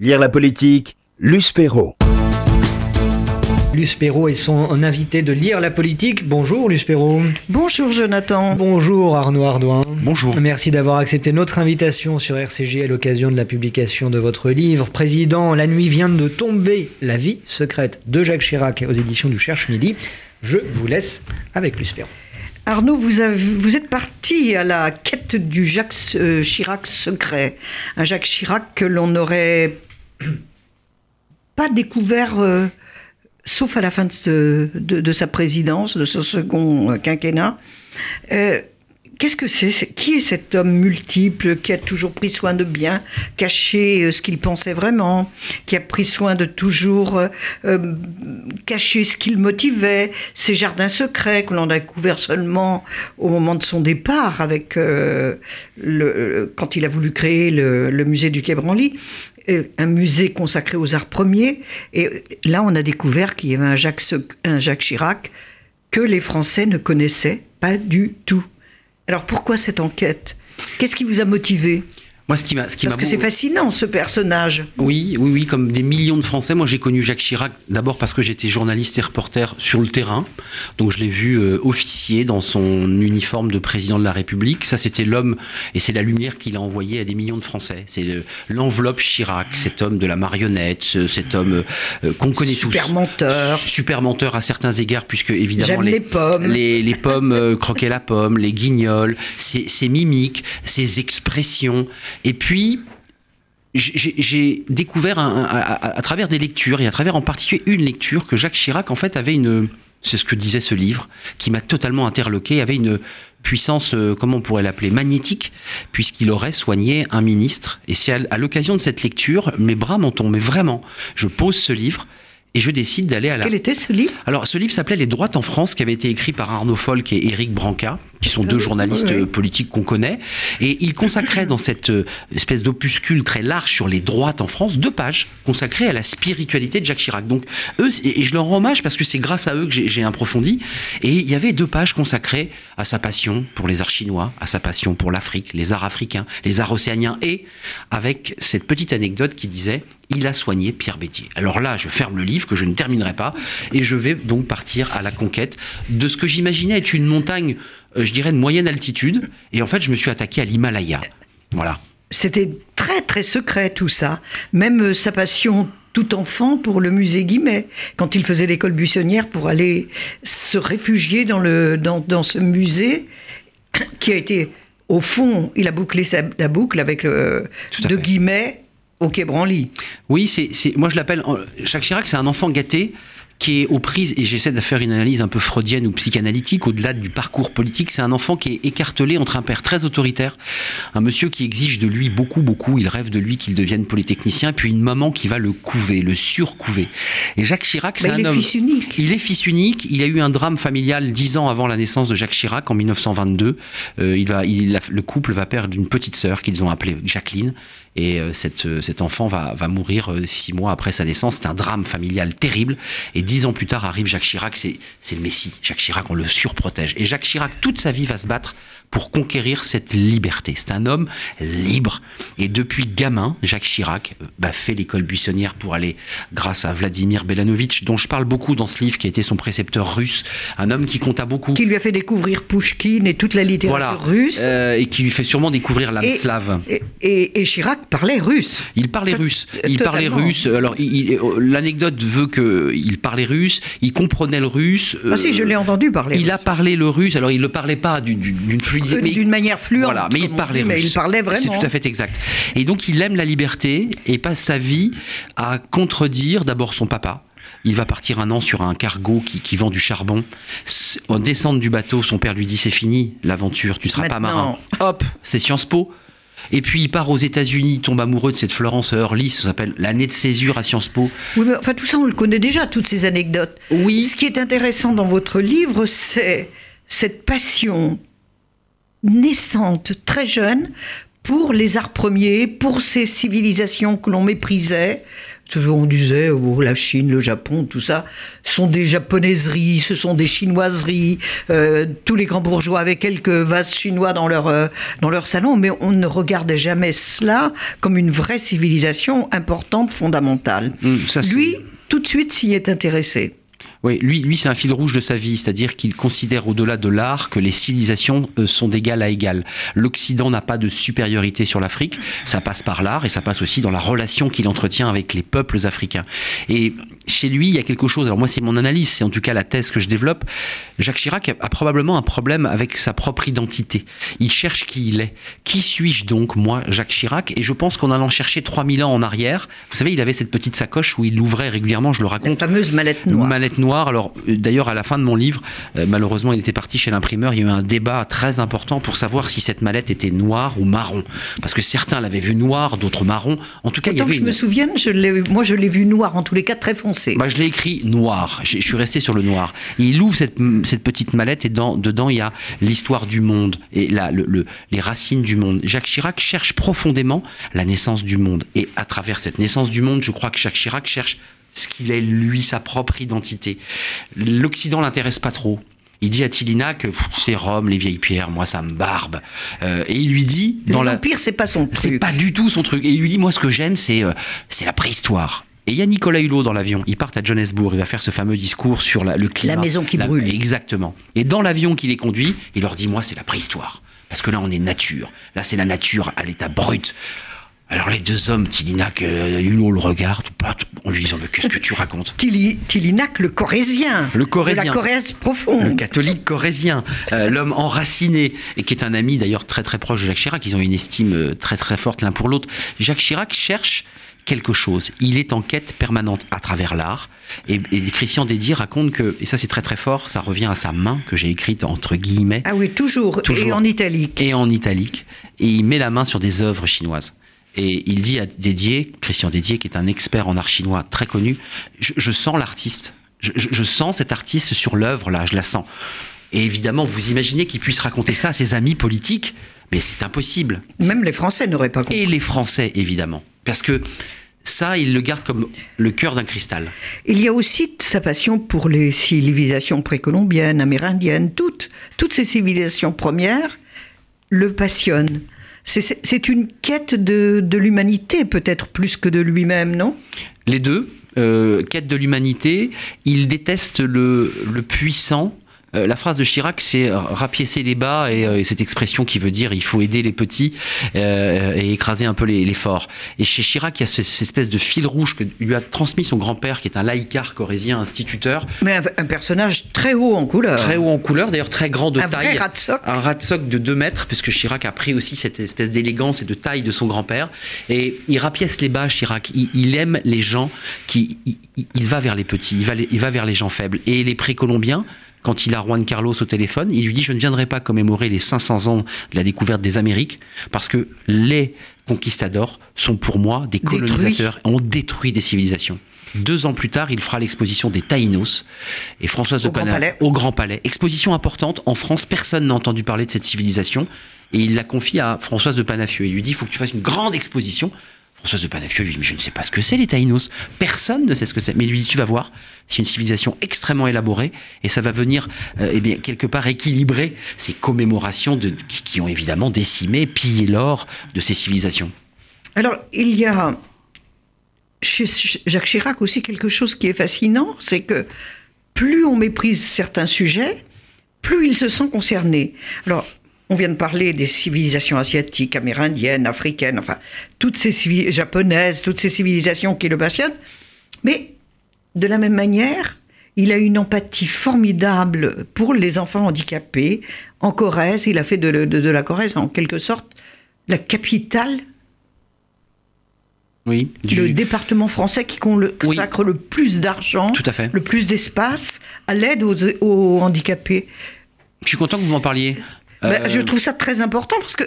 Lire la politique, Luce Perrault. Luce Perrault est son invité de Lire la politique. Bonjour Luce Perrault. Bonjour Jonathan. Bonjour Arnaud Ardouin. Bonjour. Merci d'avoir accepté notre invitation sur RCG à l'occasion de la publication de votre livre. Président, la nuit vient de tomber, la vie secrète de Jacques Chirac aux éditions du Cherche Midi. Je vous laisse avec Luce Perrault. Arnaud, vous, avez, vous, êtes parti à la quête du Jacques euh, Chirac secret. Un Jacques Chirac que l'on n'aurait pas découvert, euh, sauf à la fin de, sa présidence, de ce second euh, quinquennat. Euh, Qu'est-ce que c'est? Qui est cet homme multiple qui a toujours pris soin de bien cacher ce qu'il pensait vraiment, qui a pris soin de toujours cacher ce qu'il motivait, ses jardins secrets que l'on a découvert seulement au moment de son départ, avec quand il a voulu créer le, le musée du Quai Branly? Un musée consacré aux arts premiers. Et là, on a découvert qu'il y avait un Jacques, un Jacques Chirac que les Français ne connaissaient pas du tout. Alors pourquoi cette enquête? Qu'est-ce qui vous a motivé? Moi, ce qui m'a, ce qui parce que c'est fascinant ce personnage. Oui, oui, oui, comme des millions de Français. Moi, j'ai connu Jacques Chirac d'abord parce que j'étais journaliste et reporter sur le terrain, donc je l'ai vu euh, officier dans son uniforme de président de la République. Ça, c'était l'homme et c'est la lumière qu'il a envoyée à des millions de Français. C'est l'enveloppe Chirac, cet homme de la marionnette, cet homme euh, qu'on connaît super tous. Super menteur. Super menteur à certains égards, puisque évidemment les, les, pommes, les, les pommes euh, croquaient la pomme, les guignols, ses, ses mimiques, ses expressions. Et puis, j'ai découvert un, à, à, à, travers des lectures, et à travers en particulier une lecture, que Jacques Chirac, en fait, avait une. C'est ce que disait ce livre, qui m'a totalement interloqué, avait une puissance, euh, comment on pourrait l'appeler, magnétique, puisqu'il aurait soigné un ministre. Et c'est à, à l'occasion de cette lecture, mes bras tombent, mais vraiment, je pose ce livre. Et je décide d'aller à la. Quel était ce livre? Alors, ce livre s'appelait Les droites en France, qui avait été écrit par Arnaud Folk et Éric Branca, qui sont deux journalistes oui. politiques qu'on connaît. Et il consacrait dans cette espèce d'opuscule très large sur les droites en France deux pages consacrées à la spiritualité de Jacques Chirac. Donc, eux, et je leur rends hommage parce que c'est grâce à eux que j'ai approfondi. Et il y avait deux pages consacrées à sa passion pour les arts chinois, à sa passion pour l'Afrique, les arts africains, les arts océaniens, et avec cette petite anecdote qui disait il a soigné Pierre Bétier. Alors là, je ferme le livre que je ne terminerai pas et je vais donc partir à la conquête de ce que j'imaginais être une montagne, euh, je dirais, de moyenne altitude. Et en fait, je me suis attaqué à l'Himalaya. Voilà. C'était très très secret tout ça. Même euh, sa passion tout enfant pour le musée Guimet, quand il faisait l'école buissonnière pour aller se réfugier dans, le, dans, dans ce musée qui a été, au fond, il a bouclé sa, la boucle avec le, de fait. Guimet au Quai Branly. Oui, c'est, moi je l'appelle. Jacques Chirac, c'est un enfant gâté qui est aux prises, et j'essaie de faire une analyse un peu freudienne ou psychanalytique, au-delà du parcours politique, c'est un enfant qui est écartelé entre un père très autoritaire, un monsieur qui exige de lui beaucoup, beaucoup, il rêve de lui qu'il devienne polytechnicien, puis une maman qui va le couver, le surcouver. Et Jacques Chirac, c'est un il homme... est fils unique. Il est fils unique, il a eu un drame familial dix ans avant la naissance de Jacques Chirac, en 1922. Euh, il va, il, le couple va perdre une petite sœur qu'ils ont appelée Jacqueline, et euh, cette, cet enfant va, va mourir euh, six mois après sa naissance. C'est un drame familial terrible. Et dix ans plus tard arrive Jacques Chirac, c'est le Messie. Jacques Chirac, on le surprotège. Et Jacques Chirac, toute sa vie, va se battre pour conquérir cette liberté. C'est un homme libre. Et depuis gamin, Jacques Chirac bah, fait l'école buissonnière pour aller, grâce à Vladimir Belanovitch, dont je parle beaucoup dans ce livre, qui a été son précepteur russe, un homme qui compta beaucoup. Qui lui a fait découvrir Pouchkine et toute la littérature voilà. russe. Euh, et qui lui fait sûrement découvrir l'âme slave. Et, et, et, Chirac parlait russe. Il parlait russe. Il parlait russe. Alors, l'anecdote veut qu'il parlait russe, il comprenait le russe. Ah si, je l'ai entendu parler. Il russe. a parlé le russe. Alors, il ne le parlait pas d'une fluidité. D'une manière fluente. Voilà, mais il parlait dit, russe. Mais il parlait vraiment. C'est tout à fait exact. Et donc, il aime la liberté et passe sa vie à contredire d'abord son papa. Il va partir un an sur un cargo qui, qui vend du charbon. En descente du bateau, son père lui dit c'est fini l'aventure, tu ne seras Maintenant. pas marin. Hop, c'est Sciences Po. Et puis il part aux États-Unis, tombe amoureux de cette Florence Hurley, ça s'appelle l'année de césure à Sciences Po. Oui, mais enfin tout ça on le connaît déjà, toutes ces anecdotes. Oui. Ce qui est intéressant dans votre livre, c'est cette passion naissante, très jeune, pour les arts premiers, pour ces civilisations que l'on méprisait. On disait, oh, la Chine, le Japon, tout ça, sont des japonaiseries, ce sont des chinoiseries. Euh, tous les grands bourgeois avaient quelques vases chinois dans leur, euh, dans leur salon, mais on ne regardait jamais cela comme une vraie civilisation importante, fondamentale. Mmh, ça, Lui, tout de suite, s'y est intéressé. Oui, lui, lui c'est un fil rouge de sa vie, c'est-à-dire qu'il considère au-delà de l'art que les civilisations euh, sont d'égal à égal. L'Occident n'a pas de supériorité sur l'Afrique, ça passe par l'art et ça passe aussi dans la relation qu'il entretient avec les peuples africains. Et chez lui, il y a quelque chose, alors moi c'est mon analyse, c'est en tout cas la thèse que je développe, Jacques Chirac a, a probablement un problème avec sa propre identité. Il cherche qui il est. Qui suis-je donc, moi, Jacques Chirac? Et je pense qu'en allant chercher 3000 ans en arrière, vous savez, il avait cette petite sacoche où il l'ouvrait régulièrement, je le La raconte, fameuse mallette noire. Mallette noire. Alors, euh, d'ailleurs, à la fin de mon livre, euh, malheureusement, il était parti chez l'imprimeur. Il y a eu un débat très important pour savoir si cette mallette était noire ou marron. Parce que certains l'avaient vue noire, d'autres marron. En tout cas, il y Autant que avait je une... me souvienne, je moi je l'ai vu noir, en tous les cas très foncé. Bah, je l'ai écrit noir. Je je suis resté sur le noir. Et il ouvre cette, cette petite mallette et dans, dedans, il y a l'histoire du monde et le- le- les racines du monde. Jacques Chirac cherche profondément la naissance du monde. Et à travers cette naissance du monde, je crois que Jacques Chirac cherche ce qu'il est, lui, sa propre identité. L'Occident l'intéresse pas trop. Il dit à Tilina que c'est Rome, les vieilles pierres, moi ça me barbe. Euh, et il lui dit, dans Les la, c'est pas son c'est truc. pas du tout son truc. Et il lui dit, moi, ce que j'aime, c'est euh, c'est la préhistoire. Et il y a Nicolas Hulot dans l'avion. Ils partent à Johannesburg. Il va faire ce fameux discours sur la- le climat. La maison qui brûle. Exactement. Et dans l'avion qui les conduit, il leur dit, moi, c'est la préhistoire. Parce que là, on est nature. Là, c'est la nature à l'état brut. Alors les deux hommes, Tilinac, euh, Hulot le regarde, en lui disant, mais qu'est-ce que tu racontes? Tili- Tilinac, le corésien. Le Corésien. De la Corrèze le profonde. catholique corésien, euh, l'homme enraciné, et qui est un ami d'ailleurs très très proche de Jacques Chirac. Ils ont une estime euh, très très forte l'un pour l'autre. Jacques Chirac cherche quelque chose. Il est en quête permanente à travers l'art. Et, et Christian Dédier raconte que, et ça c'est très très fort, ça revient à sa main que j'ai écrite entre guillemets Ah oui, toujours. Toujours. Et en italique. et en italique, et il met la main sur des œuvres chinoises. Et il dit à Dédier, Christian Dédier, qui est un expert en art chinois très connu, je, je sens l'artiste, je, je- sens cet artiste sur l'œuvre là, je la sens. Et évidemment, vous imaginez qu'il puisse raconter ça à ses amis politiques, mais c'est impossible. Même les Français n'auraient pas compris. Et les Français, évidemment, parce que ça, il le garde comme le cœur d'un cristal. Il y a aussi sa passion pour les civilisations précolombiennes, amérindiennes, toutes, toutes ces civilisations premières le passionnent. C'est- une quête de, l'humanité, peut-être plus que de lui-même, non? Les deux, euh, quête de l'humanité, il déteste le puissant. Euh, la phrase de Chirac, c'est euh, rapiécer les bas et, euh, et cette expression qui veut dire il faut aider les petits euh, et écraser un peu les, les forts. Et chez Chirac, il y a ce- cette espèce de fil rouge que lui a transmis son grand-père, qui est un laïcard corésien, instituteur, Mais un, un personnage très haut en couleur. très haut en couleur, d'ailleurs très grand de Un taille. vrai rat de soc. Un rat de soc de 2 mètres, parce que Chirac a pris aussi cette espèce d'élégance et de taille de son grand-père. Et il rapièce les bas, Chirac. Il, il aime les gens qui. Il, il- il va vers les petits, il va, les- il va vers les gens faibles. Et les précolombiens. Quand il a Juan Carlos au téléphone, il lui dit Je ne viendrai pas commémorer les 500 ans de la découverte des Amériques, parce que les conquistadors sont pour moi des colonisateurs, ont détruit des civilisations. Deux ans plus tard, il fera l'exposition des Taïnos et Françoise de Au Pana- au Grand Palais. Exposition importante en France, personne n'a entendu parler de cette civilisation et il la confie à Françoise de Panafieux. Il lui dit il faut que tu fasses une grande exposition. Françoise de Panafieux lui dit je ne sais pas ce que c'est les Taïnos. Personne ne sait ce que c'est. Mais lui dit tu vas voir, c'est une civilisation extrêmement élaborée et ça va venir euh, eh bien, quelque part équilibrer ces commémorations qui, qui ont évidemment décimé, pillé l'or de ces civilisations. Alors, il y a chez Jacques Chirac aussi quelque chose qui est fascinant, c'est que plus on méprise certains sujets, plus il se sent concerné. Alors, on vient de parler des civilisations asiatiques, amérindiennes, africaines, enfin, toutes ces civilisations japonaises, toutes ces civilisations qui le passionnent. Mais de la même manière, il a une empathie formidable pour les enfants handicapés. En Corrèze, il a fait de, de- de la Corrèze, en quelque sorte, la capitale Oui, du- le département français qui consacre le plus d'argent, le plus d'espace à l'aide aux, aux handicapés. Je suis content que vous m'en parliez. Euh, je trouve ça très important parce que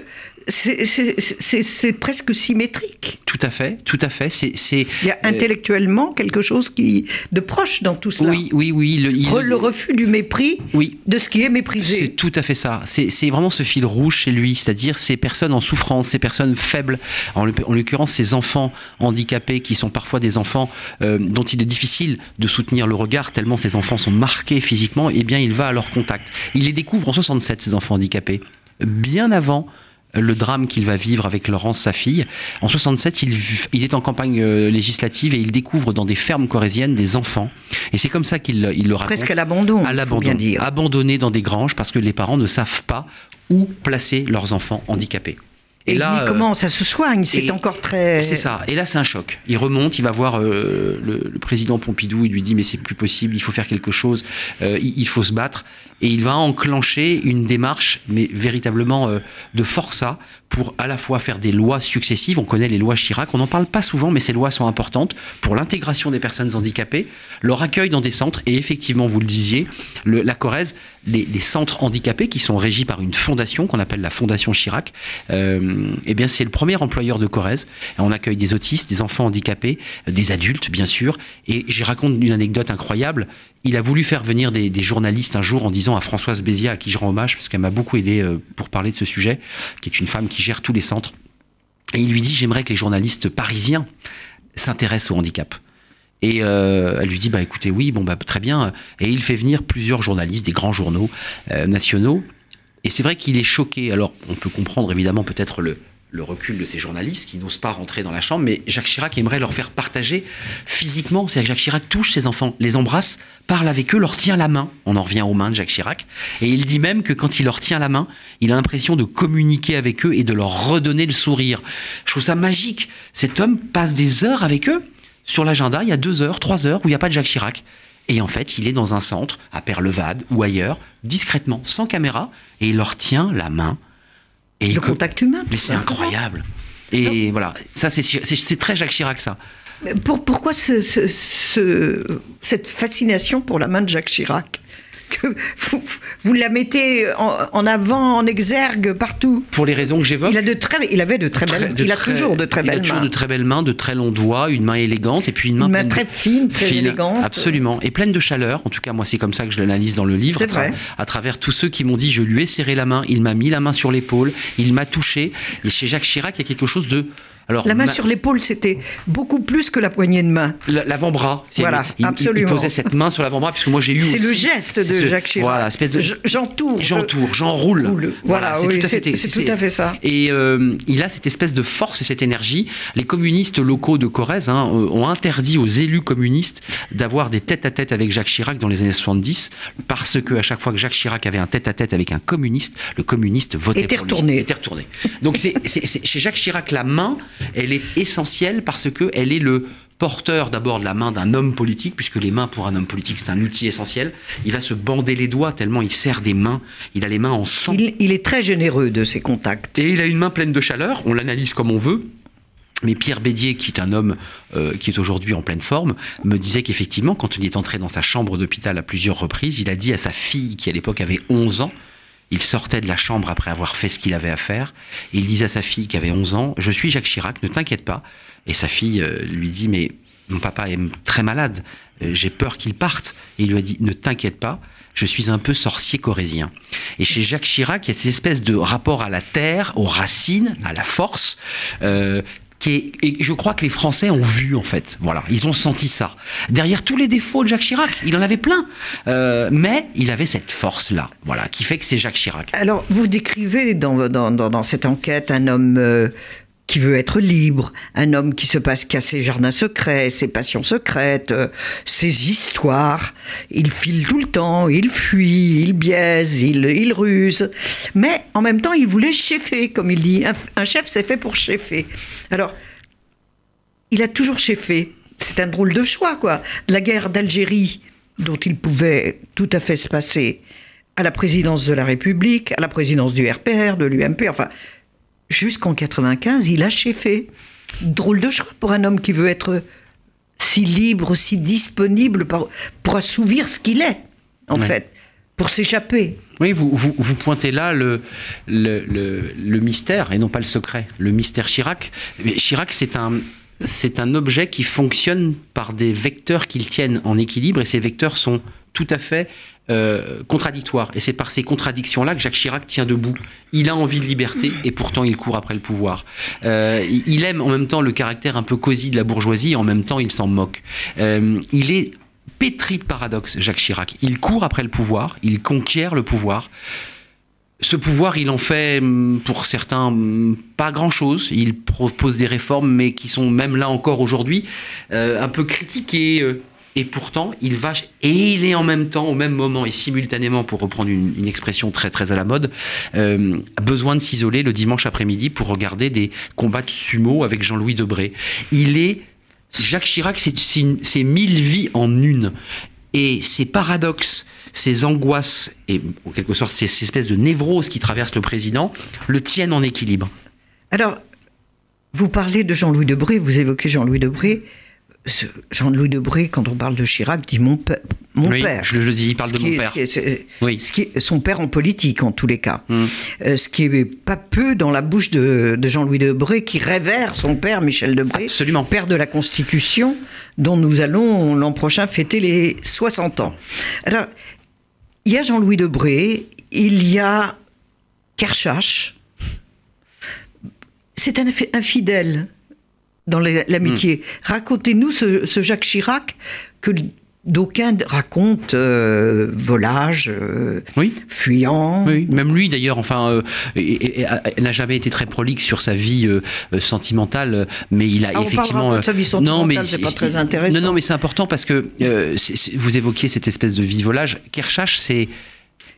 c'est- c'est c'est- c'est presque symétrique. Tout à fait, tout à fait. C'est, c'est, Il y a euh, intellectuellement quelque chose qui, de proche dans tout cela. oui, oui, oui. Le, il- Re- le refus du mépris oui, de ce qui est C'est méprisé. tout à fait ça. C'est c'est vraiment ce fil rouge chez lui, c'est-à-dire ces personnes en souffrance, ces personnes faibles, en l'occurrence ces enfants handicapés qui sont parfois des enfants euh, dont il est difficile de soutenir le regard tellement ces enfants sont marqués physiquement, eh bien il va à leur contact. Il les découvre en 67, ces enfants handicapés, bien avant le drame qu'il va vivre avec Laurence, sa fille. En 67, il, il est en campagne euh, législative et il découvre dans des fermes corésiennes des enfants. Et c'est comme ça qu'il il le raconte Presque à l'abandon, à l'abandon, abandonnés dans des granges parce que les parents ne savent pas où placer leurs enfants handicapés. Et, là, euh, commence, ça se soigne, c'est encore très... c'est ça. Et là, c'est un choc. Il remonte, il va voir euh, le, le président Pompidou, il lui dit mais c'est plus possible, il faut faire quelque chose, euh, il, il faut se battre. Et il va enclencher une démarche, mais véritablement euh, de forçat, pour à la fois faire des lois successives. On connaît les lois Chirac, on n'en parle pas souvent, mais ces lois sont importantes pour l'intégration des personnes handicapées, leur accueil dans des centres. Et effectivement, vous le disiez, le- la Corrèze, les, les centres handicapés qui sont régis par une fondation qu'on appelle la Fondation Chirac, euh, eh bien c'est le premier employeur de Corrèze. On accueille des autistes, des enfants handicapés, euh, des adultes bien sûr. Et j'y raconte une anecdote incroyable. Il a voulu faire venir des, journalistes un jour en disant à Françoise Béziat, à qui je rends hommage parce qu'elle m'a beaucoup aidé euh, pour parler de ce sujet, qui est une femme qui gère tous les centres. Et il lui dit j'aimerais que les journalistes parisiens s'intéressent au handicap. Et euh, elle lui dit bah écoutez oui bon bah très bien. Et il fait venir plusieurs journalistes des grands journaux euh, nationaux. Et c'est vrai qu'il est choqué. Alors on peut comprendre évidemment peut-être le le recul de ces journalistes qui n'osent pas rentrer dans la chambre, mais Jacques Chirac aimerait leur faire partager physiquement. C'est-à-dire que Jacques Chirac touche ses enfants, les embrasse, parle avec eux, leur tient la main. On en revient aux mains de Jacques Chirac. Et il dit même que quand il leur tient la main, il a l'impression de communiquer avec eux et de leur redonner le sourire. Je trouve ça magique. Cet homme passe des heures avec eux. Sur l'agenda, il y a deux heures, trois heures où il n'y a pas de Jacques Chirac. Et en fait, il est dans un centre, à Perlevade ou ailleurs, discrètement, sans caméra, et il leur tient la main. Et Le contact humain. mais c'est incroyable. Et voilà, ça c'est- très Jacques Chirac ça. Mais Pour, pourquoi ce- ce- ce- cette fascination pour la main de Jacques Chirac? Que vous, vous la mettez en, en avant, en exergue, partout. Pour les raisons que j'évoque. Il, a de très, il avait de très belles Il a toujours de très il a belles toujours mains. de très belles mains, de très longs doigts, une main élégante et puis une main, Une main de- très fine, très élégante. Absolument, et pleine de chaleur. En tout cas, moi, c'est comme ça que je l'analyse dans le livre. C'est à vrai. À travers tous ceux qui m'ont dit, je lui ai serré la main, il m'a mis la main sur l'épaule, il m'a touché. Et chez Jacques Chirac, il y a quelque chose de. Alors, La main ma- sur l'épaule, c'était beaucoup plus que la poignée de main. la- l'avant-bras. C'est- Voilà, il, absolument. Il posait cette main sur l'avant-bras, puisque moi j'ai eu. C'est le geste de ce- Jacques Chirac. Voilà, espèce de. Je- J'entoure. je- J'entoure, j'enroule. Roule. Voilà, oui, c'est- tout à fait ça. Et euh, il a cette espèce de force et cette énergie. Les communistes locaux de Corrèze hein, euh, ont interdit aux élus communistes d'avoir des tête-à-tête avec Jacques Chirac dans les années 70, parce que à chaque fois que Jacques Chirac avait un tête-à-tête avec un communiste, le communiste votait Était pour lui. retourné. Était retourné. Donc c'est- chez Jacques Chirac, la main, elle est essentielle parce que elle est le porteur d'abord de la main d'un homme politique, puisque les mains pour un homme politique c'est un outil essentiel. Il va se bander les doigts tellement il serre des mains. Il a les mains en sang. Il, il est très généreux de ses contacts. Et il a une main pleine de chaleur, on l'analyse comme on veut. Mais Pierre Bédier, qui est un homme euh, qui est aujourd'hui en pleine forme, me disait qu'effectivement, quand il est entré dans sa chambre d'hôpital à plusieurs reprises, il a dit à sa fille, qui à l'époque avait 11 ans, il sortait de la chambre après avoir fait ce qu'il avait à faire, et il disait à sa fille qui avait 11 ans, je suis Jacques Chirac, ne t'inquiète pas. Et sa fille euh, lui dit, mais mon papa est très malade, euh, j'ai peur qu'il parte. Et il lui a dit, ne t'inquiète pas, je suis un peu sorcier corésien. Et chez Jacques Chirac, il y a cette espèce de rapport à la terre, aux racines, à la force, euh, et je crois que les Français ont vu en fait, voilà, ils ont senti ça. Derrière tous les défauts de Jacques Chirac, il en avait plein, Euh, mais il avait cette force-là, voilà, qui fait que c'est Jacques Chirac. Alors, vous décrivez dans, dans, dans, dans cette enquête un homme euh, qui veut être libre, un homme qui se passe qui a ses jardins secrets, ses passions secrètes, euh, ses histoires. Il file tout le temps, il fuit, il biaise, il, il ruse. Mais en même temps, il voulait cheffer, comme il dit. Un, un chef, c'est fait pour cheffer. Alors, il a toujours cheffé. C'est un drôle de choix, quoi. La guerre d'Algérie, dont il pouvait tout à fait se passer, à la présidence de la République, à la présidence du RPR, de l'UMP, enfin, jusqu'en 95, il a cheffé. Drôle de choix pour un homme qui veut être si libre, si disponible pour, pour assouvir ce qu'il est, en Ouais. fait. pour s'échapper. Oui, vous, vous, vous, pointez là le, le, le, le, mystère et non pas le secret. Le mystère Chirac. Mais Chirac, c'est un, c'est un objet qui fonctionne par des vecteurs qu'il tiennent en équilibre et ces vecteurs sont tout à fait euh, contradictoires. Et c'est par ces contradictions-là que Jacques Chirac tient debout. Il a envie de liberté et pourtant il court après le pouvoir. Euh, il aime en même temps le caractère un peu cosy de la bourgeoisie et en même temps il s'en moque. Euh, il est pétri de paradoxes, Jacques Chirac. Il court après le pouvoir, il conquiert le pouvoir. Ce pouvoir, il en fait, pour certains, pas grand-chose. Il propose des réformes, mais qui sont même là encore aujourd'hui euh, un peu critiquées. Et pourtant, il va et il est en même temps, au même moment et simultanément, pour reprendre une, expression très très à la mode, euh, besoin de s'isoler le dimanche après-midi pour regarder des combats de sumo avec Jean-Louis Debré. Il est Jacques Chirac, c'est mille vies en une. Et ces paradoxes, ces angoisses et en quelque sorte ces espèces de névroses qui traversent le président le tiennent en équilibre. Alors, vous parlez de Jean-Louis Debré, vous évoquez Jean-Louis Debré. Jean-Louis Debré, quand on parle de Chirac, dit mon, père. Mon oui, père. Je le dis, il parle Ce de mon est- père. ce qui est- c'est- Oui. ce qui est son père en politique, en tous les cas. Mm. Euh, ce qui est pas peu dans la bouche de, de Jean-Louis Debré, qui révère son père, Michel Debré, Absolument. père de la Constitution, dont nous allons l'an prochain fêter les 60 ans. Alors, il y a Jean-Louis Debré, il y a Kershach. C'est un infi- infidèle dans la- l'amitié. Racontez-nous ce, ce Jacques Chirac que d'aucuns racontent euh, volage, euh, Oui. fuyant. Oui, même lui d'ailleurs, enfin, euh, n'a jamais été très prolixe sur sa vie sentimentale, mais il a Ah, on effectivement. de sa vie sentimentale, c'est pas très intéressant. Non, non, mais c'est important parce que vous évoquiez cette espèce de vie volage. Kershach, c'est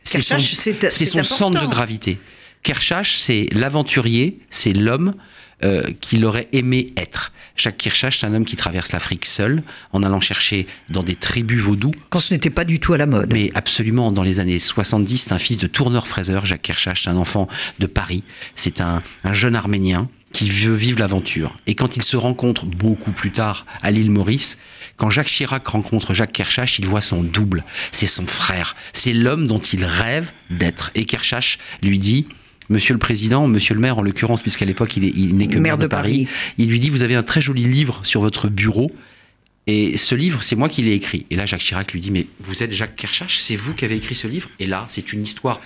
c'est son, son centre de gravité. Kershach, c'est l'aventurier, c'est l'homme euh, qu'il aurait aimé être. Jacques Kirchach, c'est un homme qui traverse l'Afrique seul, en allant chercher dans des tribus vaudous Quand ce n'était pas du tout à la mode. mais absolument, dans les années 70, c'est un fils de tourneur-fraiseur, Jacques Kirchach, c'est un enfant de Paris. C'est un, un jeune Arménien qui veut vivre l'aventure. Et quand ils se rencontrent beaucoup plus tard à l'île Maurice, quand Jacques Chirac rencontre Jacques Kirchach, il voit son double. C'est son frère. C'est l'homme dont il rêve d'être. Et Kirchach lui dit... Monsieur le Président, Monsieur le maire en l'occurrence, puisqu'à l'époque il est- il n'est que maire, de, Paris, il lui dit Vous avez un très joli livre sur votre bureau, et ce livre, c'est moi qui l'ai écrit. Et là, Jacques Chirac lui dit, mais vous êtes Jacques Kershach, c'est vous qui avez écrit ce livre Et là, c'est une histoire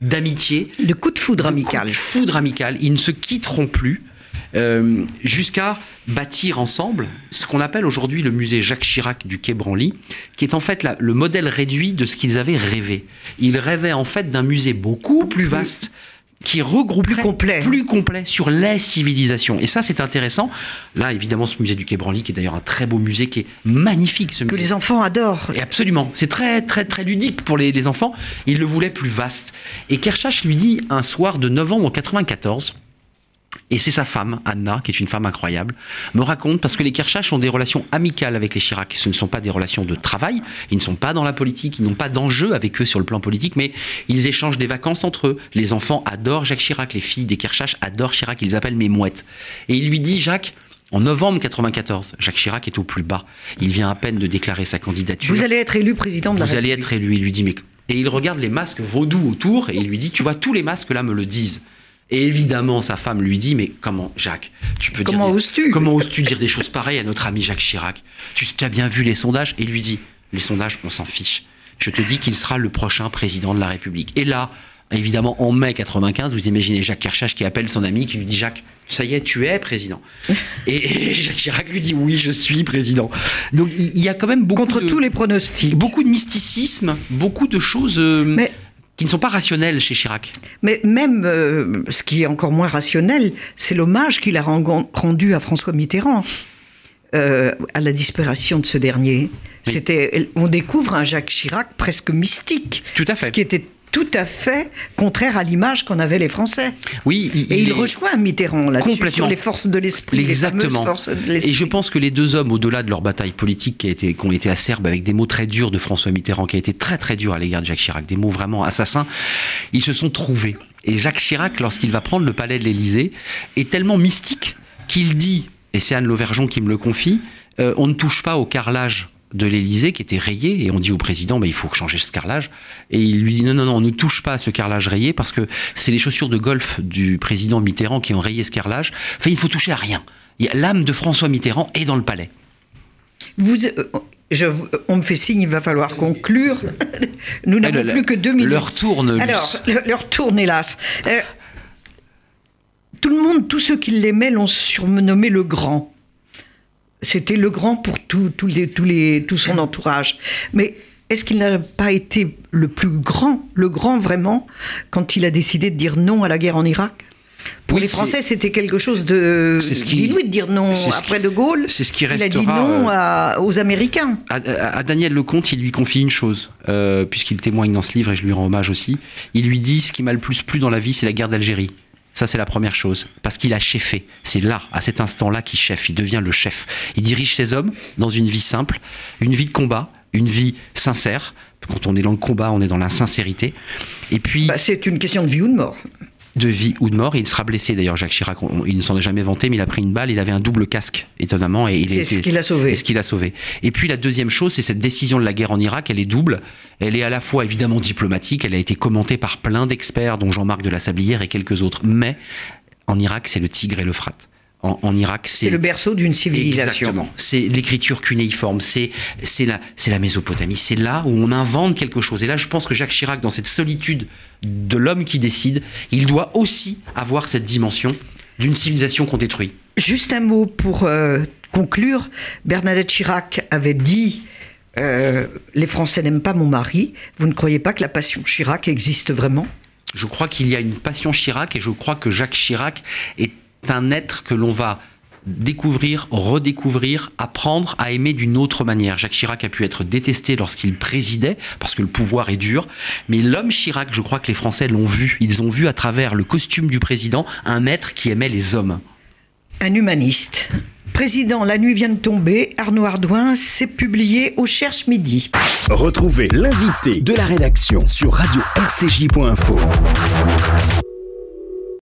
d'amitié, De coup de foudre de amical. coup de foudre amical. Ils ne se quitteront plus euh, jusqu'à bâtir ensemble ce qu'on appelle aujourd'hui le musée Jacques Chirac du Quai Branly, qui est en fait la- le modèle réduit de ce qu'ils avaient rêvé. Ils rêvaient en fait d'un musée beaucoup plus vaste qui regroupe Plus complet. plus complet sur les civilisations. Et ça, c'est intéressant. Là, évidemment, ce musée du Quai Branly, qui est d'ailleurs un très beau musée, qui est magnifique, ce Que musée. les enfants adorent. Et absolument, c'est très très très ludique pour les, les enfants. Il le voulait plus vaste. Et Kershach lui dit un soir de novembre 94, et c'est sa femme, Anna, qui est une femme incroyable, me raconte, parce que les Kershach ont des relations amicales avec les Chirac. Ce ne sont pas des relations de travail, ils ne sont pas dans la politique, ils n'ont pas d'enjeu avec eux sur le plan politique, mais ils échangent des vacances entre eux. Les enfants adorent Jacques Chirac, les filles des Kershach adorent Chirac, ils les appellent mes mouettes. Et il lui dit, Jacques, en novembre 94, Jacques Chirac est au plus bas. Il vient à peine de déclarer sa candidature. Vous allez être élu président de la Vous allez être élu. Il lui dit, mais. Et il regarde les masques vaudous autour et il lui dit, tu vois, tous les masques là me le disent. Et évidemment, sa femme lui dit, mais comment, Jacques, tu peux Comment oses-tu Comment oses-tu dire des choses pareilles à notre ami Jacques Chirac? Tu as bien vu les sondages? Et il lui dit, les sondages, on s'en fiche. Je te dis qu'il sera le prochain président de la République. Et là, évidemment, en mai 95, vous imaginez Jacques Kershach qui appelle son ami, qui lui dit, Jacques, ça y est, tu es président. Et, et Jacques Chirac lui dit, oui, je suis président. Donc il il y a quand même beaucoup Contre de tous les pronostics. beaucoup de mysticisme, beaucoup de choses euh, Mais- qui ne sont pas rationnelles chez Chirac. Mais même euh, ce qui est encore moins rationnel, c'est l'hommage qu'il a rendu à François Mitterrand euh, à la disparition de ce dernier. Oui. C'était, on découvre un Jacques Chirac presque mystique. Tout à fait. Ce qui était tout à fait contraire à l'image qu'en avaient les Français. Oui, il, Et il, rejoint Mitterrand là-dessus, Complètement. sur les forces de l'esprit. les Exactement. forces de. Et je pense que les deux hommes, au-delà de leur bataille politique qui, a été, qui ont été acerbes avec des mots très durs de François Mitterrand, qui a été très très dur à l'égard de Jacques Chirac, des mots vraiment assassins, ils se sont trouvés. Et Jacques Chirac, lorsqu'il va prendre le palais de l'Élysée, est tellement mystique qu'il dit, et c'est Anne Lauvergeon qui me le confie, euh, on ne touche pas au carrelage de l'Élysée qui était rayé et on dit au président bah, il faut changer ce carrelage et il lui dit non non non on ne touche pas à ce carrelage rayé parce que c'est les chaussures de golf du président Mitterrand qui ont rayé ce carrelage enfin il faut toucher à rien l'âme de François Mitterrand est dans le palais vous, euh, je, on me fait signe, il va falloir conclure. Nous n'avons plus que deux minutes. Leur tourne. Alors, leur tourne, hélas. Euh, tout le monde, tous ceux qui l'aimaient l'ont surnommé le grand. C'était le grand pour tout, les, tous les, tout son entourage. Mais est-ce qu'il n'a pas été le plus grand, le grand vraiment, quand il a décidé de dire non à la guerre en Irak? Pour les Français, c'était quelque chose de ce de dire non après De Gaulle. C'est ce qui restera. Il a dit non euh, aux Américains. À, Daniel Lecomte, il lui confie une chose, euh, puisqu'il témoigne dans ce livre et je lui rends hommage aussi. Il lui dit ce qui m'a le plus plu dans la vie, c'est la guerre d'Algérie. Ça, c'est la première chose. Parce qu'il a cheffé. C'est là, à cet instant-là, qu'il chef. Il devient le chef. Il dirige ses hommes dans une vie simple, une vie de combat, une vie sincère. Quand on est dans le combat, on est dans la sincérité. Et puis. Bah, c'est une question de vie ou de mort de vie ou de mort. Il sera blessé d'ailleurs, Jacques Chirac. il ne s'en est jamais vanté, mais il a pris une balle. Il avait un double casque, étonnamment. Et c'est ce qui l'a sauvé. ce qui l'a sauvé. Et puis la deuxième chose, c'est cette décision de la guerre en Irak. Elle est double. Elle est à la fois évidemment diplomatique. Elle a été commentée par plein d'experts, dont Jean-Marc de la Sablière et quelques autres. Mais en Irak, c'est le Tigre et l'Euphrate en, Irak. C'est le berceau d'une civilisation. Exactement. C'est l'écriture cunéiforme, c'est la, la Mésopotamie. C'est là où on invente quelque chose. Et là, je pense que Jacques Chirac, dans cette solitude de l'homme qui décide, il doit aussi avoir cette dimension d'une civilisation qu'on détruit. Juste un mot pour euh, conclure. Bernadette Chirac avait dit euh, Les Français n'aiment pas mon mari. Vous ne croyez pas que la passion Chirac existe vraiment? Je crois qu'il y a une passion Chirac et je crois que Jacques Chirac est un être que l'on va découvrir, redécouvrir, apprendre à aimer d'une autre manière. Jacques Chirac a pu être détesté lorsqu'il présidait, parce que le pouvoir est dur, mais l'homme Chirac, je crois que les Français l'ont vu. Ils ont vu à travers le costume du président un être qui aimait les hommes. Un humaniste. Président, la nuit vient de tomber, Arnaud Ardouin, c'est publié au Cherche Midi. Retrouvez l'invité de la rédaction sur radio-rcj.info.